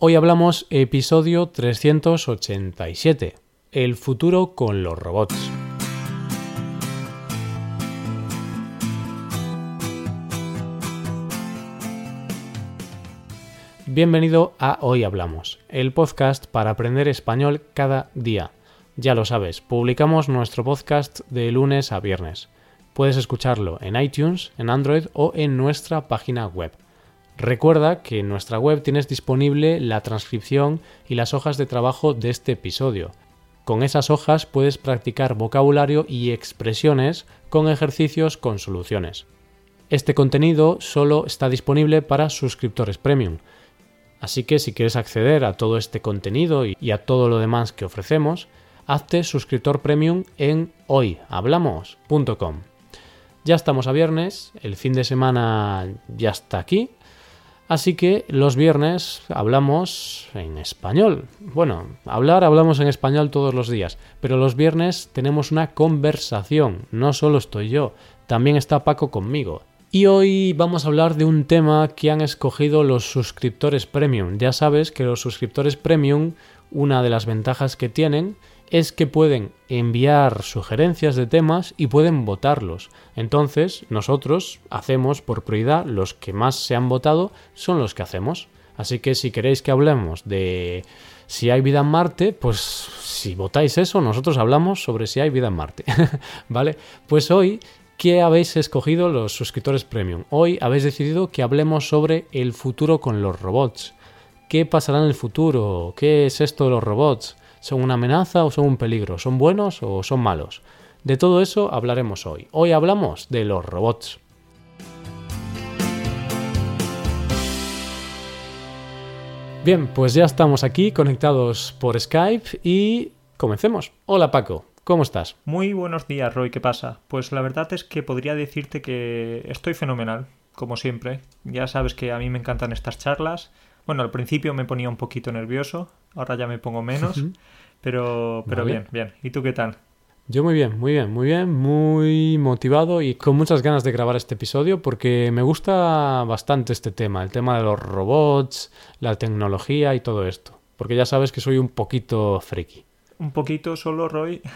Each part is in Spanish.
Hoy hablamos episodio 387, el futuro con los robots. Bienvenido a Hoy Hablamos, el podcast para aprender español cada día. Ya lo sabes, publicamos nuestro podcast de lunes a viernes. Puedes escucharlo en iTunes, en Android o en nuestra página web. Recuerda que en nuestra web tienes disponible la transcripción y las hojas de trabajo de este episodio. Con esas hojas puedes practicar vocabulario y expresiones con ejercicios con soluciones. Este contenido solo está disponible para suscriptores premium Así que si quieres acceder a todo este contenido y a todo lo demás que ofrecemos, hazte suscriptor premium en hoyhablamos.com. Ya estamos a viernes, el fin de semana ya está aquí, así que los viernes hablamos en español. Bueno, hablar hablamos en español todos los días, pero los viernes tenemos una conversación, no solo estoy yo, también está Paco conmigo. Y hoy vamos a hablar de un tema que han escogido los suscriptores premium. Ya sabes que los suscriptores premium, una de las ventajas que tienen es que pueden enviar sugerencias de temas y pueden votarlos. Entonces, nosotros hacemos por prioridad los que más se han votado son los que hacemos. Así que si queréis que hablemos de si hay vida en Marte, pues si votáis eso, nosotros hablamos sobre si hay vida en Marte. ¿Vale? Pues hoy ¿Qué habéis escogido los suscriptores premium? Hoy habéis decidido que hablemos sobre el futuro con los robots. ¿Qué pasará en el futuro? ¿Qué es esto de los robots? ¿Son una amenaza o son un peligro? ¿Son buenos o son malos? De todo eso hablaremos hoy. Hoy hablamos de los robots. Bien, pues ya estamos aquí conectados por Skype y comencemos. Hola Paco. ¿Cómo estás? Muy buenos días, Roy. ¿Qué pasa? Pues la verdad es que podría decirte que estoy fenomenal, como siempre. Ya sabes que a mí me encantan estas charlas. Bueno, al principio me ponía un poquito nervioso, ahora ya me pongo menos, pero, pero bien, bien. ¿Y tú qué tal? Yo muy bien, muy bien, muy bien, muy motivado y con muchas ganas de grabar este episodio porque me gusta bastante este tema, el tema de los robots, la tecnología y todo esto. Porque ya sabes que soy un poquito friki. Un poquito solo, Roy.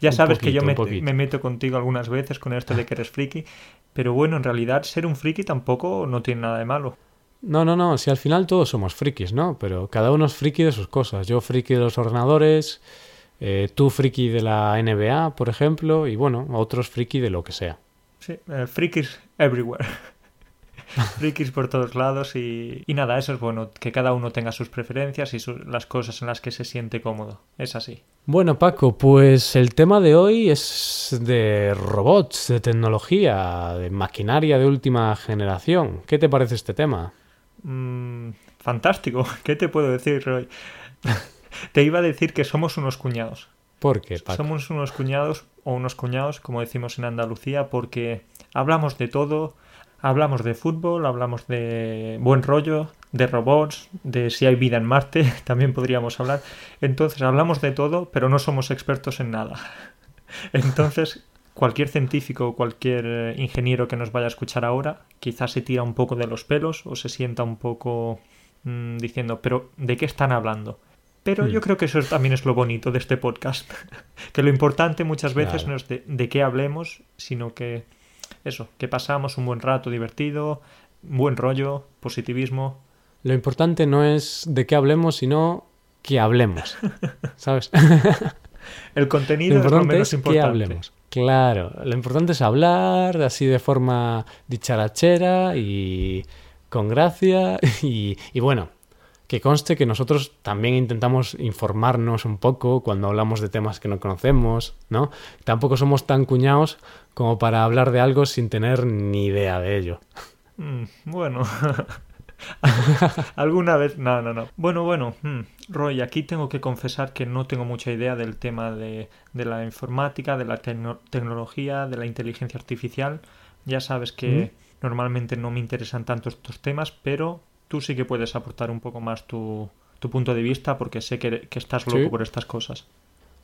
Ya sabes que yo me, meto contigo algunas veces con esto de que eres friki, pero bueno, en realidad ser un friki tampoco no tiene nada de malo. No, no, no, si al final todos somos frikis, ¿no? Pero cada uno es friki de sus cosas. Yo friki de los ordenadores, eh, tú friki de la NBA, por ejemplo, y bueno, otros friki de lo que sea. Sí, eh, frikis everywhere. frikis por todos lados y, nada, eso es bueno, que cada uno tenga sus preferencias y las cosas en las que se siente cómodo. Es así. Bueno, Paco, pues el tema de hoy es de robots, de tecnología, de maquinaria de última generación. ¿Qué te parece este tema? Mm, fantástico. ¿Qué te puedo decir, Roy? te iba a decir que somos unos cuñados. ¿Por qué, Paco? Somos unos cuñados o unos cuñados, como decimos en Andalucía, porque hablamos de todo, Hablamos de fútbol, hablamos de buen rollo, de robots, de si hay vida en Marte, también podríamos hablar. Entonces hablamos de todo, pero no somos expertos en nada. Entonces, cualquier científico o cualquier eh, ingeniero que nos vaya a escuchar ahora, quizás se tira un poco de los pelos o se sienta un poco mm, diciendo, pero ¿de qué están hablando? Pero yo hmm. creo que eso también es lo bonito de este podcast. que lo importante muchas veces no es de qué hablemos, sino que eso, que pasamos un buen rato divertido, buen rollo, positivismo. Lo importante no es de qué hablemos, sino que hablemos, ¿sabes? El contenido es lo menos importante. Que hablemos. Claro, lo importante es hablar así de forma dicharachera y con gracia y, bueno, que conste que nosotros también intentamos informarnos un poco cuando hablamos de temas que no conocemos, ¿no? Tampoco somos tan cuñados como para hablar de algo sin tener ni idea de ello. Mm, bueno. ¿Alguna vez? No, no, no. Bueno, bueno. Hmm, Roy, aquí tengo que confesar que no tengo mucha idea del tema de, la informática, de la tecnología, de la inteligencia artificial. Ya sabes que normalmente no me interesan tanto estos temas, pero tú sí que puedes aportar un poco más tu, punto de vista porque sé que, estás loco por estas cosas.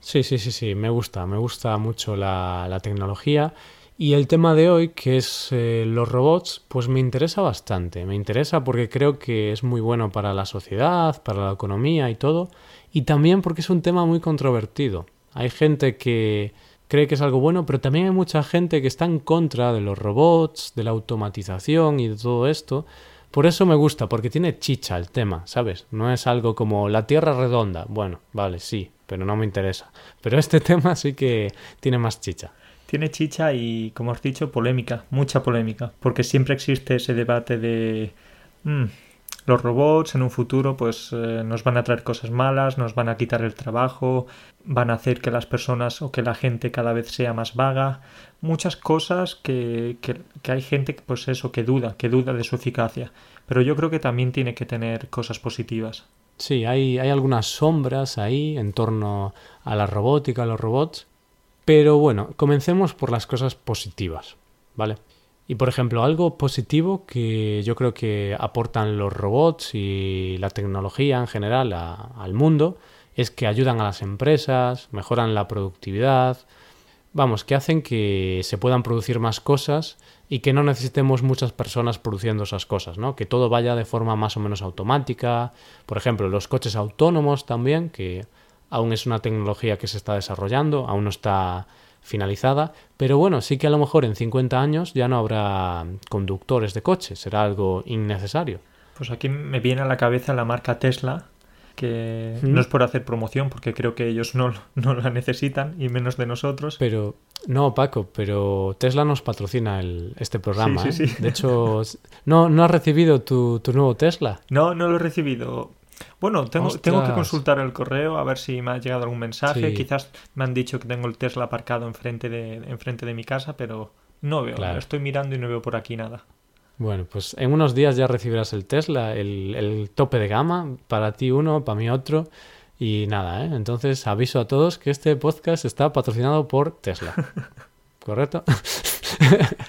Sí, sí, sí, sí, me gusta, me gusta mucho la, tecnología Y el tema de hoy, que es eh, los robots, pues me interesa bastante. Me interesa porque creo que es muy bueno para la sociedad, para la economía y todo. Y también porque es un tema muy controvertido. Hay gente que cree que es algo bueno, pero también hay mucha gente que está en contra de los robots, de la automatización y de todo esto. Por eso me gusta, porque tiene chicha el tema, ¿sabes? No es algo como la Tierra redonda. Bueno, vale, sí, pero no me interesa. Pero este tema sí que tiene más chicha. Tiene chicha y, como has dicho, polémica, mucha polémica, porque siempre existe ese debate de mm, los robots en un futuro pues eh, nos van a traer cosas malas, nos van a quitar el trabajo, van a hacer que las personas o que la gente cada vez sea más vaga, muchas cosas que, que, que hay gente pues eso que duda, que duda de su eficacia, pero yo creo que también tiene que tener cosas positivas. Sí, hay, hay algunas sombras ahí en torno a la robótica, a los robots, pero bueno, comencemos por las cosas positivas, ¿vale? Y por ejemplo, algo positivo que yo creo que aportan los robots y la tecnología en general al mundo es que ayudan a las empresas, mejoran la productividad, vamos, que hacen que se puedan producir más cosas y que no necesitemos muchas personas produciendo esas cosas, ¿no? Que todo vaya de forma más o menos automática. Por ejemplo, los coches autónomos también, que aún es una tecnología que se está desarrollando, aún no está finalizada, pero bueno, sí que a lo mejor en 50 años ya no habrá conductores de coches, será algo innecesario. Pues aquí me viene a la cabeza la marca Tesla, que ¿Mm? no es por hacer promoción, porque creo que ellos no, no, la necesitan, y menos de nosotros. Pero, no, Paco, pero Tesla nos patrocina el, este programa. Sí, sí, ¿eh? sí. De hecho, ¿no, ¿no has recibido tu, tu nuevo Tesla? No, no lo he recibido. Bueno, tengo, tengo, que consultar el correo a ver si me ha llegado algún mensaje. Sí. Quizás me han dicho que tengo el Tesla aparcado enfrente de, enfrente de mi casa, pero no veo. Claro. Estoy mirando y no veo por aquí nada. Bueno, pues en unos días ya recibirás el Tesla, el, el tope de gama, para ti uno, para mí otro. Y nada, ¿eh? Entonces aviso a todos que este podcast está patrocinado por Tesla. ¿Correcto?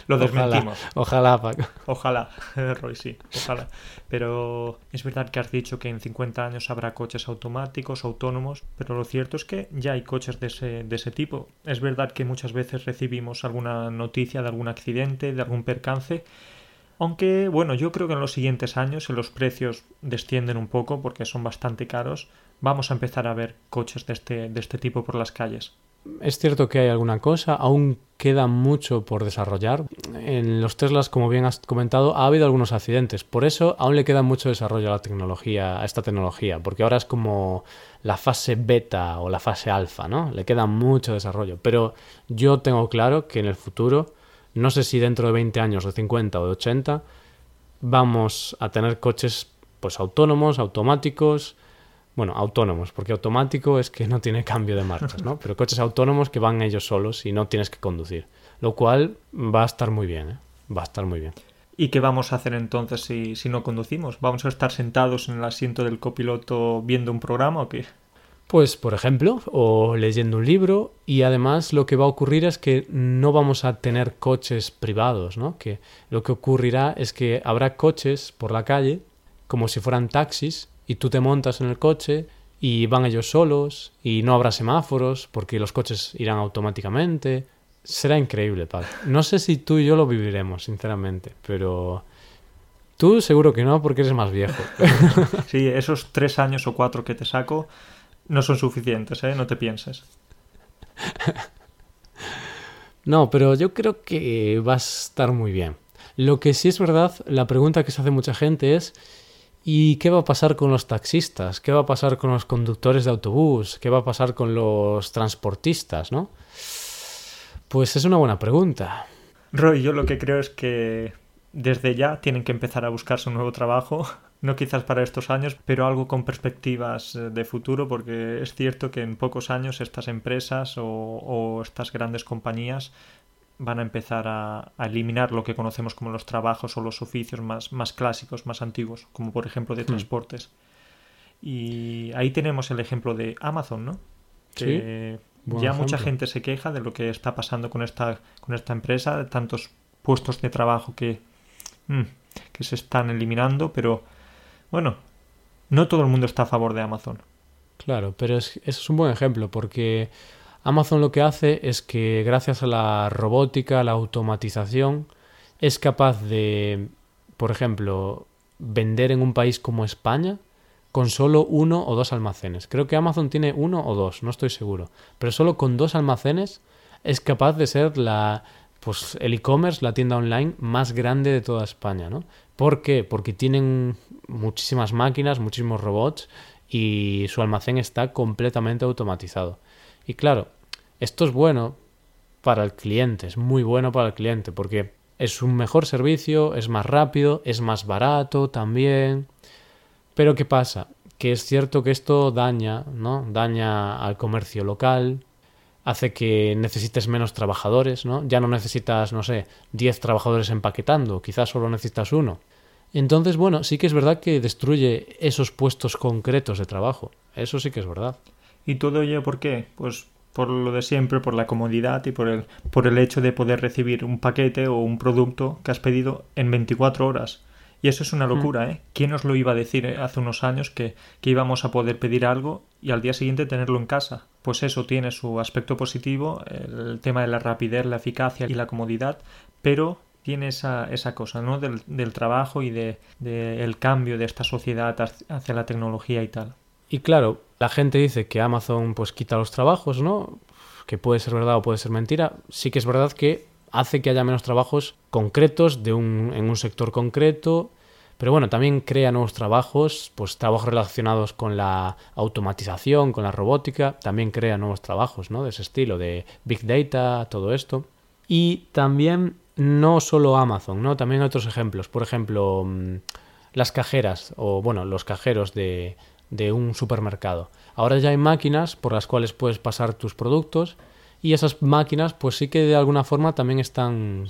Lo desmentimos. Ojalá, ojalá, Paco. Ojalá, Roy, sí, ojalá. Pero es verdad que has dicho que en 50 años habrá coches automáticos, autónomos, pero lo cierto es que ya hay coches de ese, de ese tipo. Es verdad que muchas veces recibimos alguna noticia de algún accidente, de algún percance, aunque, bueno, yo creo que en los siguientes años, si los precios descienden un poco porque son bastante caros, vamos a empezar a ver coches de este, de este tipo por las calles. Es cierto que hay alguna cosa, aún queda mucho por desarrollar. En los Teslas, como bien has comentado, ha habido algunos accidentes. Por eso aún le queda mucho desarrollo a la tecnología, a esta tecnología, porque ahora es como la fase beta o la fase alfa, ¿no? Le queda mucho desarrollo. Pero yo tengo claro que en el futuro, no sé si dentro de 20 años, de 50 o de 80, vamos a tener coches pues autónomos, automáticos, bueno, autónomos, porque automático es que no tiene cambio de marchas, ¿no? Pero coches autónomos que van ellos solos y no tienes que conducir, lo cual va a estar muy bien, ¿eh? Va a estar muy bien. ¿Y qué vamos a hacer entonces si, si no conducimos? ¿Vamos a estar sentados en el asiento del copiloto viendo un programa o qué? Pues, por ejemplo, o leyendo un libro y además lo que va a ocurrir es que no vamos a tener coches privados, ¿no? Que lo que ocurrirá es que habrá coches por la calle como si fueran taxis y tú te montas en el coche y van ellos solos y no habrá semáforos porque los coches irán automáticamente. Será increíble, Paco. No sé si tú y yo lo viviremos, sinceramente, pero tú seguro que no porque eres más viejo. Sí, esos tres años o cuatro que te saco no son suficientes, ¿eh? No te pienses. No, pero yo creo que va a estar muy bien. Lo que sí es verdad, la pregunta que se hace mucha gente es ¿y qué va a pasar con los taxistas? ¿Qué va a pasar con los conductores de autobús? ¿Qué va a pasar con los transportistas, no? Pues es una buena pregunta. Roy, yo lo que creo es que desde ya tienen que empezar a buscarse un nuevo trabajo, no quizás para estos años, pero algo con perspectivas eh, de futuro, porque es cierto que en pocos años estas empresas o, o estas grandes compañías van a empezar a, a, eliminar lo que conocemos como los trabajos o los oficios más, más clásicos, más antiguos, como por ejemplo de transportes. Mm. Y ahí tenemos el ejemplo de Amazon, ¿no? Que Sí, buen ya ejemplo. mucha gente se queja de lo que está pasando con esta, con esta empresa, de tantos puestos de trabajo que, mm, que se están eliminando, pero bueno, no todo el mundo está a favor de Amazon. Claro, pero es, eso es un buen ejemplo porque Amazon lo que hace es que gracias a la robótica, la automatización, es capaz de, por ejemplo, vender en un país como España con solo uno o dos almacenes. Creo que Amazon tiene uno o dos, no estoy seguro. Pero solo con dos almacenes es capaz de ser la, pues el e-commerce, la tienda online más grande de toda España, ¿no? ¿Por qué? Porque tienen muchísimas máquinas, muchísimos robots y su almacén está completamente automatizado. Y claro, esto es bueno para el cliente, es muy bueno para el cliente porque es un mejor servicio, es más rápido, es más barato también. Pero ¿qué pasa? Que es cierto que esto daña, ¿no? Daña al comercio local, hace que necesites menos trabajadores, ¿no? Ya no necesitas, no sé, 10 trabajadores empaquetando, quizás solo necesitas uno. Entonces, bueno, sí que es verdad que destruye esos puestos concretos de trabajo. Eso sí que es verdad. ¿Y todo ello por qué? Pues por lo de siempre, por la comodidad y por el, por el hecho de poder recibir un paquete o un producto que has pedido en 24 horas. Y eso es una mm. locura, ¿eh? ¿Quién nos lo iba a decir eh, hace unos años que, que, íbamos a poder pedir algo y al día siguiente tenerlo en casa? Pues eso tiene su aspecto positivo, el tema de la rapidez, la eficacia y la comodidad, pero tiene esa, esa cosa, ¿no? Del, del trabajo y del de, el cambio de esta sociedad hacia la tecnología y tal. Y claro, la gente dice que Amazon pues quita los trabajos, ¿no? Que puede ser verdad o puede ser mentira. Sí que es verdad que hace que haya menos trabajos concretos de un, en un sector concreto, pero bueno, también crea nuevos trabajos, pues trabajos relacionados con la automatización, con la robótica, también crea nuevos trabajos, ¿no? De ese estilo, de Big Data, todo esto. Y también no solo Amazon, ¿no? También otros ejemplos. Por ejemplo, mm, las cajeras, o bueno, los cajeros de, de un supermercado. Ahora ya hay máquinas por las cuales puedes pasar tus productos y esas máquinas pues sí que de alguna forma también están,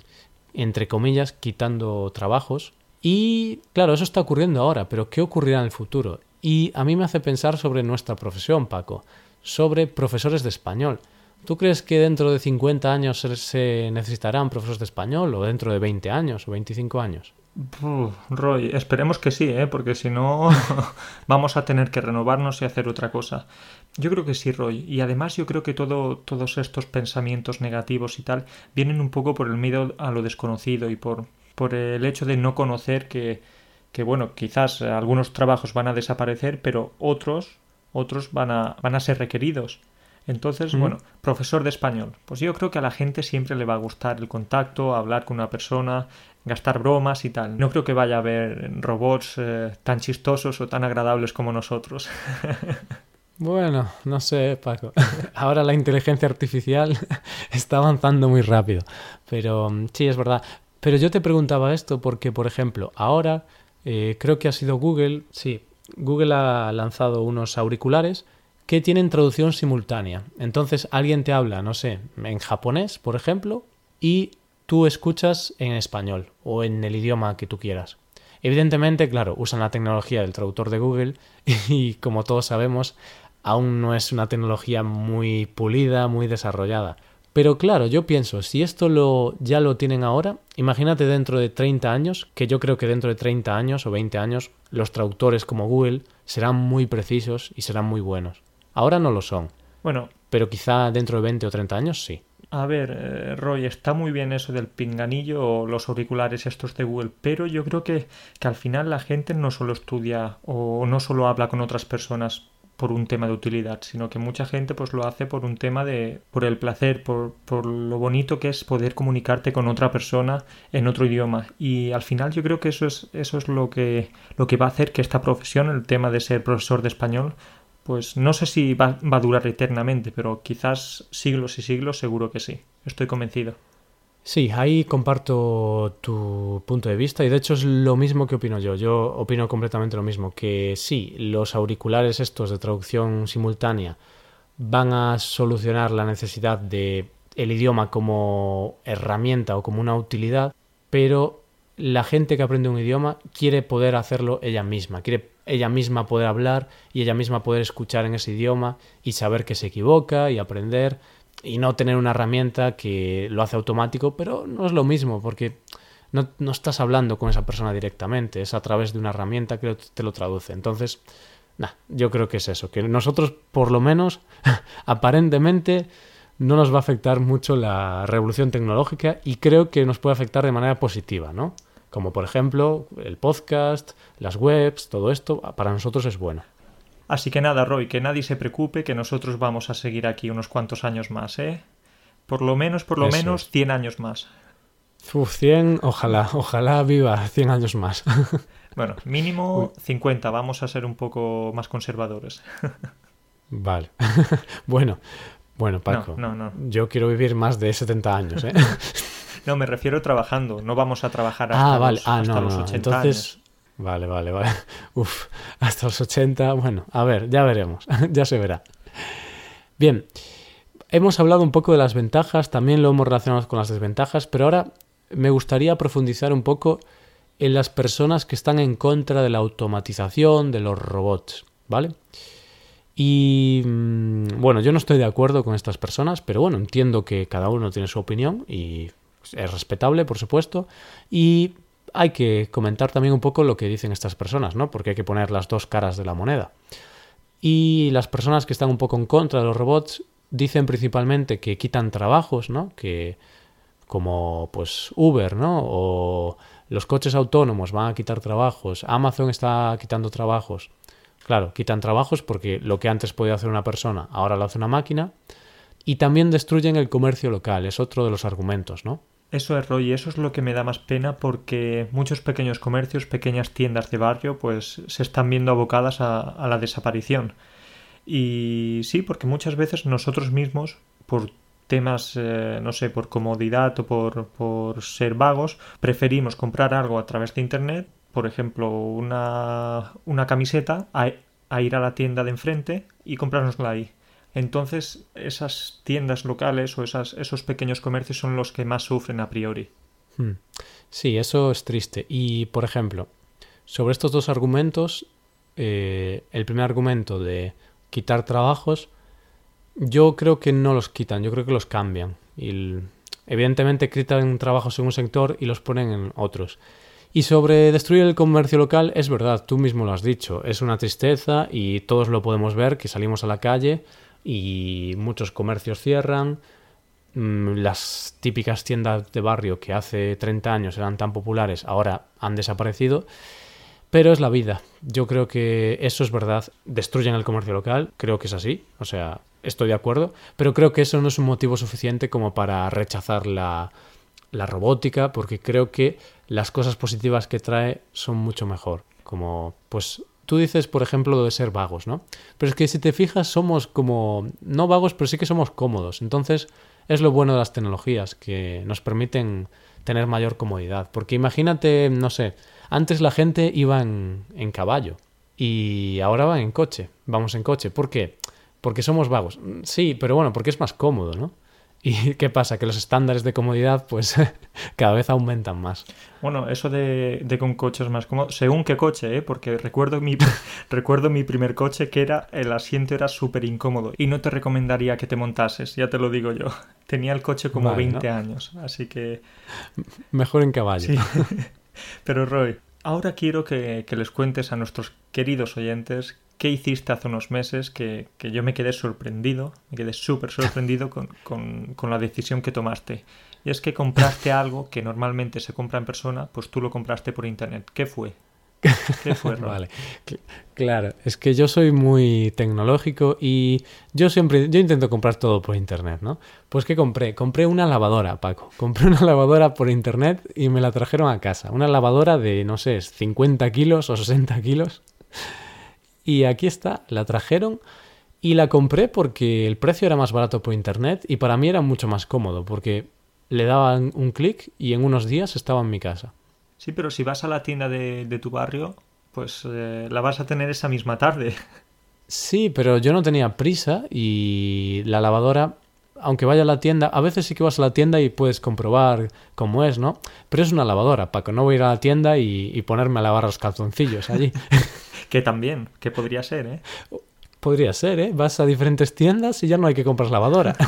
entre comillas, quitando trabajos. Y claro, eso está ocurriendo ahora, pero ¿qué ocurrirá en el futuro? Y a mí me hace pensar sobre nuestra profesión, Paco, sobre profesores de español. ¿Tú crees que dentro de 50 años se necesitarán profesores de español o dentro de 20 años o 25 años? Roy, esperemos que sí, ¿eh? porque si no vamos a tener que renovarnos y hacer otra cosa. Yo creo que sí, Roy. Y además yo creo que todo, todos estos pensamientos negativos y tal vienen un poco por el miedo a lo desconocido y por, por el hecho de no conocer que, que, bueno, quizás algunos trabajos van a desaparecer, pero otros, otros van a, van a ser requeridos. Entonces, bueno, profesor de español. Pues yo creo que a la gente siempre le va a gustar el contacto, hablar con una persona, gastar bromas y tal. No creo que vaya a haber robots eh, tan chistosos o tan agradables como nosotros. Bueno, no sé, Paco. Ahora la inteligencia artificial está avanzando muy rápido. Pero mm, sí, es verdad. Pero yo te preguntaba esto porque, por ejemplo, ahora eh, creo que ha sido Google. Sí, Google ha lanzado unos auriculares que tienen traducción simultánea. Entonces alguien te habla, no sé, en japonés, por ejemplo, y tú escuchas en español o en el idioma que tú quieras. Evidentemente, claro, usan la tecnología del traductor de Google y como todos sabemos, aún no es una tecnología muy pulida, muy desarrollada. Pero claro, yo pienso, si esto lo, ya lo tienen ahora, imagínate dentro de 30 años, que yo creo que dentro de 30 años o 20 años los traductores como Google serán muy precisos y serán muy buenos. Ahora no lo son. Bueno. Pero quizá dentro de 20 o 30 años sí. A ver, eh, Roy, está muy bien eso del pinganillo o los auriculares estos de Google, pero yo creo que, que al final la gente no solo estudia o no solo habla con otras personas por un tema de utilidad, sino que mucha gente pues lo hace por un tema de por el placer, por, por lo bonito que es poder comunicarte con otra persona en otro idioma. Y al final yo creo que eso es eso es lo que lo que va a hacer que esta profesión, el tema de ser profesor de español, pues no sé si va, va a durar eternamente, pero quizás siglos y siglos seguro que sí. Estoy convencido. Sí, ahí comparto tu punto de vista y de hecho es lo mismo que opino yo. Yo opino completamente lo mismo, que sí, los auriculares estos de traducción simultánea van a solucionar la necesidad de el idioma como herramienta o como una utilidad, pero la gente que aprende un idioma quiere poder hacerlo ella misma, quiere ella misma poder hablar y ella misma poder escuchar en ese idioma y saber que se equivoca y aprender y no tener una herramienta que lo hace automático, pero no es lo mismo porque no, no, estás hablando con esa persona directamente, es a través de una herramienta que te lo traduce. Entonces, nah, yo creo que es eso, que nosotros por lo menos aparentemente no nos va a afectar mucho la revolución tecnológica y creo que nos puede afectar de manera positiva, ¿no? Como por ejemplo el podcast, las webs, todo esto para nosotros es bueno. Así que nada, Roy, que nadie se preocupe, que nosotros vamos a seguir aquí unos cuantos años más, ¿eh? Por lo menos, por lo Eso menos, es. 100 años más. Uf, 100, ojalá, ojalá viva 100 años más. Bueno, mínimo 50, vamos a ser un poco más conservadores. vale. bueno, bueno, Paco. No, no, no. Yo quiero vivir más de 70 años, ¿eh? No, me refiero trabajando, no vamos a trabajar hasta ah, vale. los, Ah, hasta no, los no. 80 Entonces, años. vale, vale, vale. Uf, hasta los 80. Bueno, a ver, ya veremos. ya se verá. Bien, hemos hablado un poco de las ventajas, también lo hemos relacionado con las desventajas, pero ahora me gustaría profundizar un poco en las personas que están en contra de la automatización, de los robots, ¿vale? Y mm, bueno, yo no estoy de acuerdo con estas personas, pero bueno, entiendo que cada uno tiene su opinión y es respetable, por supuesto, y hay que comentar también un poco lo que dicen estas personas, ¿no? Porque hay que poner las dos caras de la moneda. Y las personas que están un poco en contra de los robots dicen principalmente que quitan trabajos, ¿no? Que como pues Uber, ¿no? O los coches autónomos van a quitar trabajos, Amazon está quitando trabajos. Claro, quitan trabajos porque lo que antes podía hacer una persona, ahora lo hace una máquina. Y también destruyen el comercio local, es otro de los argumentos, ¿no? Eso es, Roy, eso es lo que me da más pena porque muchos pequeños comercios, pequeñas tiendas de barrio, pues se están viendo abocadas a, la desaparición. Y sí, porque muchas veces nosotros mismos, por temas, eh, no sé, por comodidad o por, por ser vagos, preferimos comprar algo a través de Internet, por ejemplo, una, una camiseta, a, a ir a la tienda de enfrente y comprárnosla ahí. Entonces, esas tiendas locales o esas, esos pequeños comercios son los que más sufren a priori. Hmm. Sí, eso es triste. Y, por ejemplo, sobre estos dos argumentos, eh, el primer argumento de quitar trabajos, yo creo que no los quitan, yo creo que los cambian. Y evidentemente quitan trabajos en un sector y los ponen en otros. Y sobre destruir el comercio local, es verdad, tú mismo lo has dicho, es una tristeza y todos lo podemos ver, que salimos a la calle y muchos comercios cierran, mm, las típicas tiendas de barrio que hace 30 años eran tan populares ahora han desaparecido, pero es la vida. Yo creo que eso es verdad. Destruyen el comercio local, creo que es así, o sea, estoy de acuerdo, pero creo que eso no es un motivo suficiente como para rechazar la, la robótica, porque creo que las cosas positivas que trae son mucho mejor. Como, pues, tú dices, por ejemplo, lo de ser vagos, ¿no? Pero es que si te fijas, somos como, no vagos, pero sí que somos cómodos. Entonces, es lo bueno de las tecnologías, que nos permiten tener mayor comodidad. Porque imagínate, no sé, antes la gente iba en, en caballo y ahora van en coche. Vamos en coche. ¿Por qué? Porque somos vagos. Mm, Sí, pero bueno, porque es más cómodo, ¿no? ¿Y qué pasa? Que los estándares de comodidad, pues, cada vez aumentan más. Bueno, eso de, de con coches más cómodos, según qué coche, ¿eh? Porque recuerdo mi, recuerdo mi primer coche que era, el asiento era súper incómodo y no te recomendaría que te montases, ya te lo digo yo. Tenía el coche como Vale, 20 ¿no? años, así que Mejor en caballo. sí. Pero Roy, ahora quiero que, que les cuentes a nuestros queridos oyentes qué hiciste hace unos meses que, que yo me quedé sorprendido, me quedé súper sorprendido con, con, la decisión que tomaste. Y es que compraste algo que normalmente se compra en persona, pues tú lo compraste por internet. ¿Qué fue? ¿Qué fue? Vale, cl- claro, es que yo soy muy tecnológico y yo siempre, yo intento comprar todo por internet, ¿no? Pues ¿qué compré? Compré una lavadora, Paco. Compré una lavadora por internet y me la trajeron a casa. Una lavadora de, no sé, 50 kilos o 60 kilos. Y aquí está, la trajeron y la compré porque el precio era más barato por internet y para mí era mucho más cómodo porque le daban un clic y en unos días estaba en mi casa. Sí, pero si vas a la tienda de, de tu barrio, pues eh, la vas a tener esa misma tarde. Sí, pero yo no tenía prisa y la lavadora, aunque vaya a la tienda, a veces sí que vas a la tienda y puedes comprobar cómo es, ¿no? Pero es una lavadora, Paco, no voy a ir a la tienda y, y ponerme a lavar los calzoncillos allí. Que también, que podría ser, ¿eh? Podría ser, ¿eh? Vas a diferentes tiendas y ya no hay que comprar lavadora.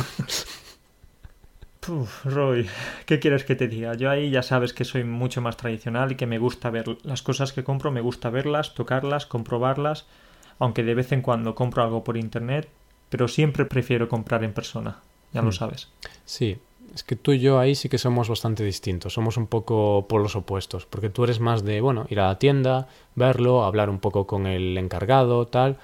Puf, Roy, ¿qué quieres que te diga? Yo ahí ya sabes que soy mucho más tradicional y que me gusta ver las cosas que compro, me gusta verlas, tocarlas, comprobarlas, aunque de vez en cuando compro algo por internet, pero siempre prefiero comprar en persona. ya lo Mm. sabes. Sí, es que tú y yo ahí sí que somos bastante distintos, somos un poco polos opuestos, porque tú eres más de, bueno, ir a la tienda, verlo, hablar un poco con el encargado, tal,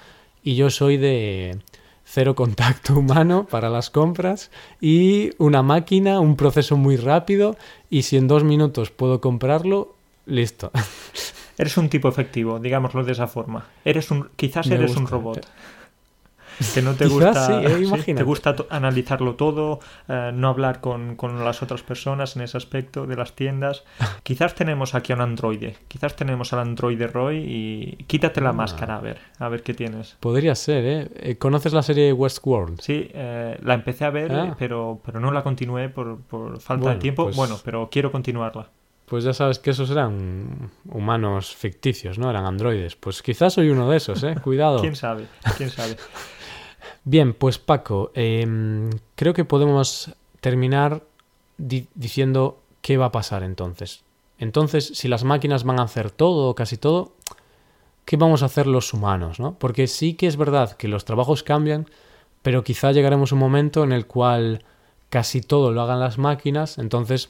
y yo soy de cero contacto humano para las compras y una máquina, un proceso muy rápido, y si en dos minutos puedo comprarlo, listo. Eres un tipo efectivo, digámoslo de esa forma. Eres un, quizás Me eres un robot. Que no te gusta, sí, eh, sí, te gusta analizarlo todo, eh, no hablar con, con las otras personas en ese aspecto de las tiendas. Quizás tenemos aquí a un androide, quizás tenemos al androide Roy y quítate la Ah. máscara a ver, a ver qué tienes. Podría ser, ¿eh? Eh, ¿Conoces la serie Westworld? Sí, eh, la empecé a ver, Ah. pero, pero no la continué por, por falta Bueno, de tiempo. pues- Bueno, pero quiero continuarla. Pues ya sabes que esos eran humanos ficticios, ¿no? Eran androides. Pues quizás soy uno de esos, ¿eh? Cuidado. ¿Quién sabe? ¿Quién sabe? Bien, pues Paco, em, creo que podemos terminar di- diciendo qué va a pasar entonces. Entonces, si las máquinas van a hacer todo o casi todo, ¿qué vamos a hacer los humanos, no? Porque sí que es verdad que los trabajos cambian, pero quizá llegaremos a un momento en el cual casi todo lo hagan las máquinas, entonces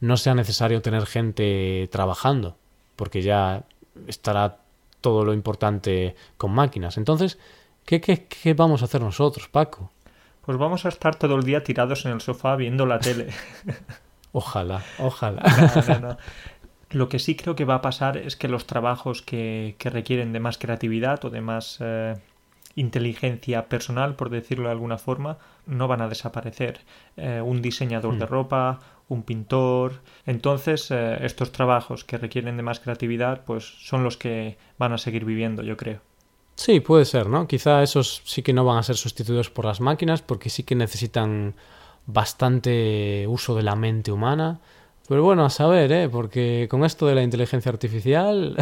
no sea necesario tener gente trabajando, porque ya estará todo lo importante con máquinas. Entonces, ¿qué, qué, qué vamos a hacer nosotros, Paco? Pues vamos a estar todo el día tirados en el sofá viendo la tele. Ojalá, ojalá. No, no, no. Lo que sí creo que va a pasar es que los trabajos que, que requieren de más creatividad o de más eh, inteligencia personal, por decirlo de alguna forma, no van a desaparecer. Eh, un diseñador de Hmm. ropa, un pintor. Entonces, eh, estos trabajos que requieren de más creatividad, pues son los que van a seguir viviendo, yo creo. Sí, puede ser, ¿no? Quizá esos sí que no van a ser sustituidos por las máquinas porque sí que necesitan bastante uso de la mente humana. Pero bueno, a saber, ¿eh? Porque con esto de la inteligencia artificial...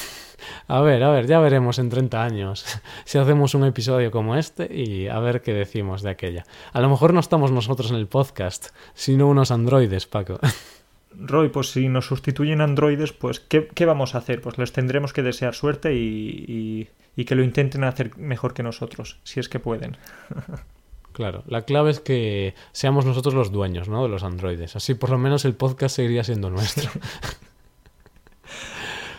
a ver, a ver, ya veremos en 30 años si hacemos un episodio como este y a ver qué decimos de aquella. A lo mejor no estamos nosotros en el podcast, sino unos androides, Paco. Roy, pues si nos sustituyen androides, pues ¿qué, qué vamos a hacer? Pues les tendremos que desear suerte y, y- y que lo intenten hacer mejor que nosotros, si es que pueden. Claro, la clave es que seamos nosotros los dueños, ¿no? De los androides. Así por lo menos el podcast seguiría siendo nuestro.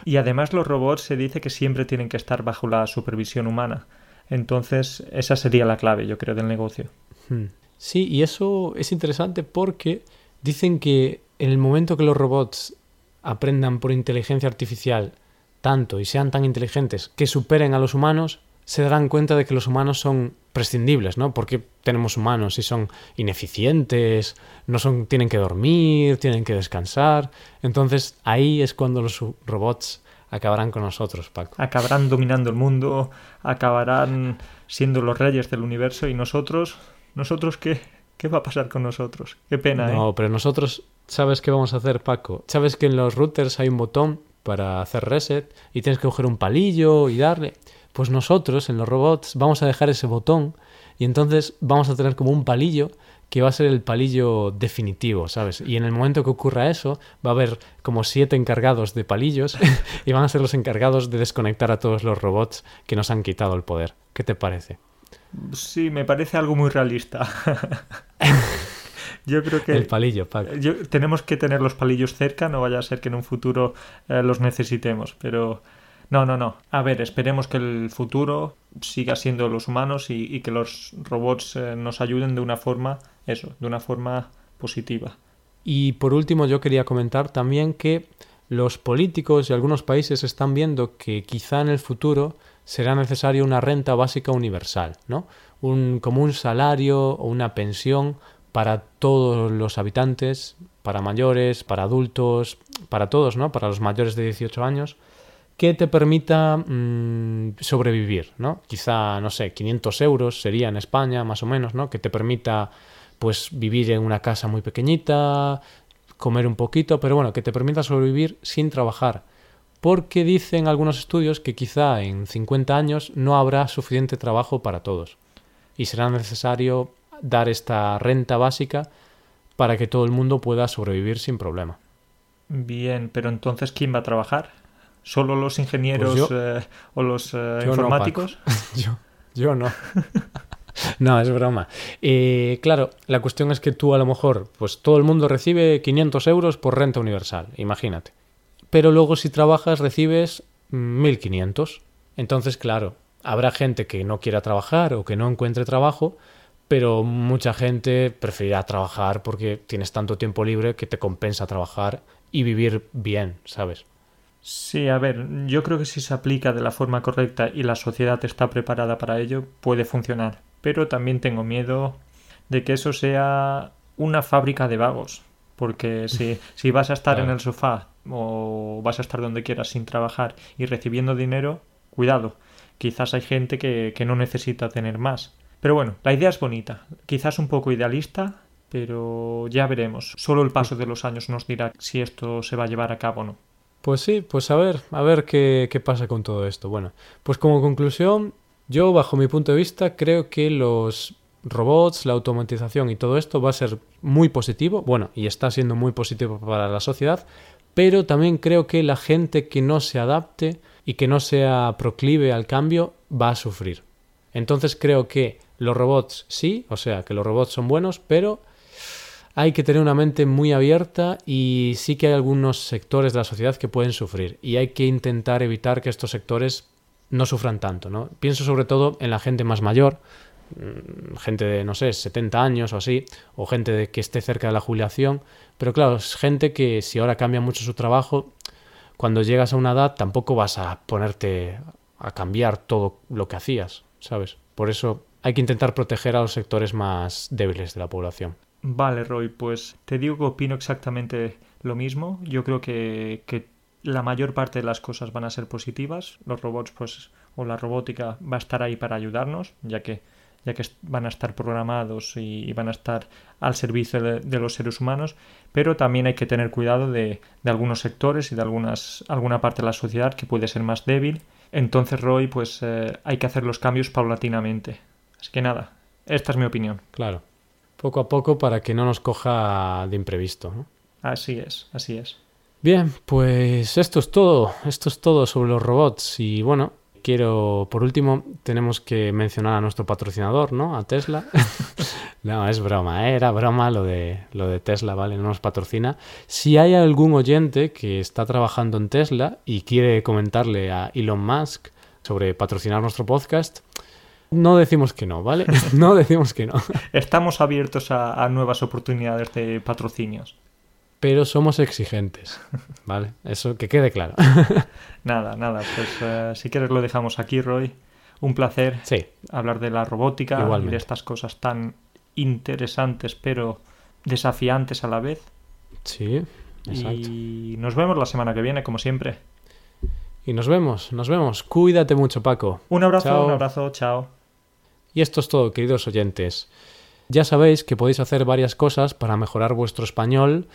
Y además los robots se dice que siempre tienen que estar bajo la supervisión humana. Entonces, esa sería la clave, yo creo, del negocio. Hmm. Sí, y eso es interesante porque dicen que en el momento que los robots aprendan por inteligencia artificial tanto y sean tan inteligentes que superen a los humanos, se darán cuenta de que los humanos son prescindibles, ¿no? Porque tenemos humanos y son ineficientes, no son, tienen que dormir, tienen que descansar. Entonces ahí es cuando los robots acabarán con nosotros, Paco. Acabarán dominando el mundo, acabarán siendo los reyes del universo y nosotros, ¿nosotros qué? ¿Qué va a pasar con nosotros? Qué pena, ¿eh? No, pero nosotros, ¿sabes qué vamos a hacer, Paco? ¿Sabes que en los routers hay un botón para hacer reset y tienes que coger un palillo y darle? Pues nosotros en los robots vamos a dejar ese botón y entonces vamos a tener como un palillo que va a ser el palillo definitivo, ¿sabes? Y en el momento que ocurra eso, va a haber como siete encargados de palillos y van a ser los encargados de desconectar a todos los robots que nos han quitado el poder. ¿Qué te parece? Sí, me parece algo muy realista. yo creo que... El palillo, Paco. Yo- tenemos que tener los palillos cerca, no vaya a ser que en un futuro eh, los necesitemos, pero no, no, no. A ver, esperemos que el futuro siga siendo los humanos y, y que los robots eh, nos ayuden de una forma, eso, de una forma positiva. Y por último, yo quería comentar también que los políticos y algunos países están viendo que quizá en el futuro será necesario una renta básica universal, ¿no? Un, como un salario o una pensión para todos los habitantes, para mayores, para adultos, para todos, ¿no? Para los mayores de 18 años, que te permita mm, sobrevivir, ¿no? Quizá, no sé, 500 euros sería en España, más o menos, ¿no? Que te permita, pues, vivir en una casa muy pequeñita, comer un poquito, pero bueno, que te permita sobrevivir sin trabajar. Porque dicen algunos estudios que quizá en 50 años no habrá suficiente trabajo para todos. Y será necesario dar esta renta básica para que todo el mundo pueda sobrevivir sin problema. Bien, pero entonces, ¿quién va a trabajar? ¿Solo los ingenieros Pues yo- eh, o los eh, yo no, informáticos? Yo, yo no. no, es broma. Eh, claro, la cuestión es que tú a lo mejor, pues todo el mundo recibe 500 euros por renta universal, imagínate. Pero luego si trabajas recibes 1500. Entonces, claro, habrá gente que no quiera trabajar o que no encuentre trabajo, pero mucha gente preferirá trabajar porque tienes tanto tiempo libre que te compensa trabajar y vivir bien, ¿sabes? Sí, a ver, yo creo que si se aplica de la forma correcta y la sociedad está preparada para ello, puede funcionar. Pero también tengo miedo de que eso sea una fábrica de vagos. Porque si, si vas a estar en el sofá o vas a estar donde quieras sin trabajar y recibiendo dinero, cuidado. Quizás hay gente que, que no necesita tener más. Pero bueno, la idea es bonita. Quizás un poco idealista, pero ya veremos. Solo el paso de los años nos dirá si esto se va a llevar a cabo o no. Pues sí, pues a ver, a ver qué, qué pasa con todo esto. Bueno, pues como conclusión, yo bajo mi punto de vista creo que los robots, la automatización y todo esto va a ser muy positivo, bueno, y está siendo muy positivo para la sociedad, pero también creo que la gente que no se adapte y que no sea proclive al cambio va a sufrir. Entonces creo que los robots sí, o sea, que los robots son buenos, pero hay que tener una mente muy abierta y sí que hay algunos sectores de la sociedad que pueden sufrir y hay que intentar evitar que estos sectores no sufran tanto, ¿no? Pienso sobre todo en la gente más mayor, mm, gente de, no sé, 70 años o así, o gente de que esté cerca de la jubilación, pero claro, es gente que si ahora cambia mucho su trabajo, cuando llegas a una edad tampoco vas a ponerte a cambiar todo lo que hacías, ¿sabes? Por eso hay que intentar proteger a los sectores más débiles de la población. Vale, Roy, pues te digo que opino exactamente lo mismo. Yo creo que, que la mayor parte de las cosas van a ser positivas. Los robots, pues, o la robótica va a estar ahí para ayudarnos, ya que, ya que van a estar programados y, van a estar al servicio de, los seres humanos. Pero también hay que tener cuidado de, de, algunos sectores y de algunas, alguna parte de la sociedad que puede ser más débil. Entonces, Roy, pues eh, hay que hacer los cambios paulatinamente. Así que nada, esta es mi opinión. Claro poco a poco para que no nos coja de imprevisto. Así es, así es. Bien, pues esto es todo, esto es todo sobre los robots y bueno, quiero, por último, tenemos que mencionar a nuestro patrocinador, ¿no? A Tesla. no, es broma, ¿eh? era broma lo de, lo de Tesla, ¿vale? No nos patrocina. Si hay algún oyente que está trabajando en Tesla y quiere comentarle a Elon Musk sobre patrocinar nuestro podcast, no decimos que no, ¿vale? No decimos que no. Estamos abiertos a, nuevas oportunidades de patrocinios. Pero somos exigentes, ¿vale? Eso que quede claro. nada, nada. Pues eh, si quieres lo dejamos aquí, Roy. Un placer sí. hablar de la robótica y de estas cosas tan interesantes pero desafiantes a la vez. Sí, exacto. Y nos vemos la semana que viene, como siempre. Y nos vemos, nos vemos. Cuídate mucho, Paco. Un abrazo, un abrazo, chao. Y esto es todo, queridos oyentes. Ya sabéis que podéis hacer varias cosas para mejorar vuestro español.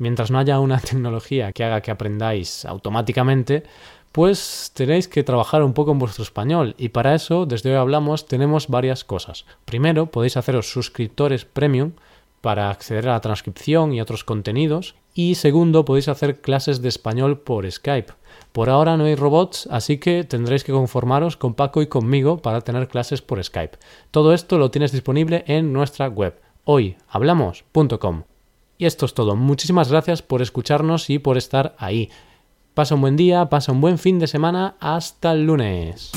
Mientras no haya una tecnología que haga que aprendáis automáticamente, pues tenéis que trabajar un poco en vuestro español y para eso, desde hoy hablamos, tenemos varias cosas. Primero, podéis haceros suscriptores premium para acceder a la transcripción y otros contenidos. Y segundo, podéis hacer clases de español por Skype. Por ahora no hay robots, así que tendréis que conformaros con Paco y conmigo para tener clases por Skype. Todo esto lo tienes disponible en nuestra web, hoyhablamos.com. Y esto es todo. Muchísimas gracias por escucharnos y por estar ahí. Pasa un buen día, pasa un buen fin de semana. Hasta el lunes.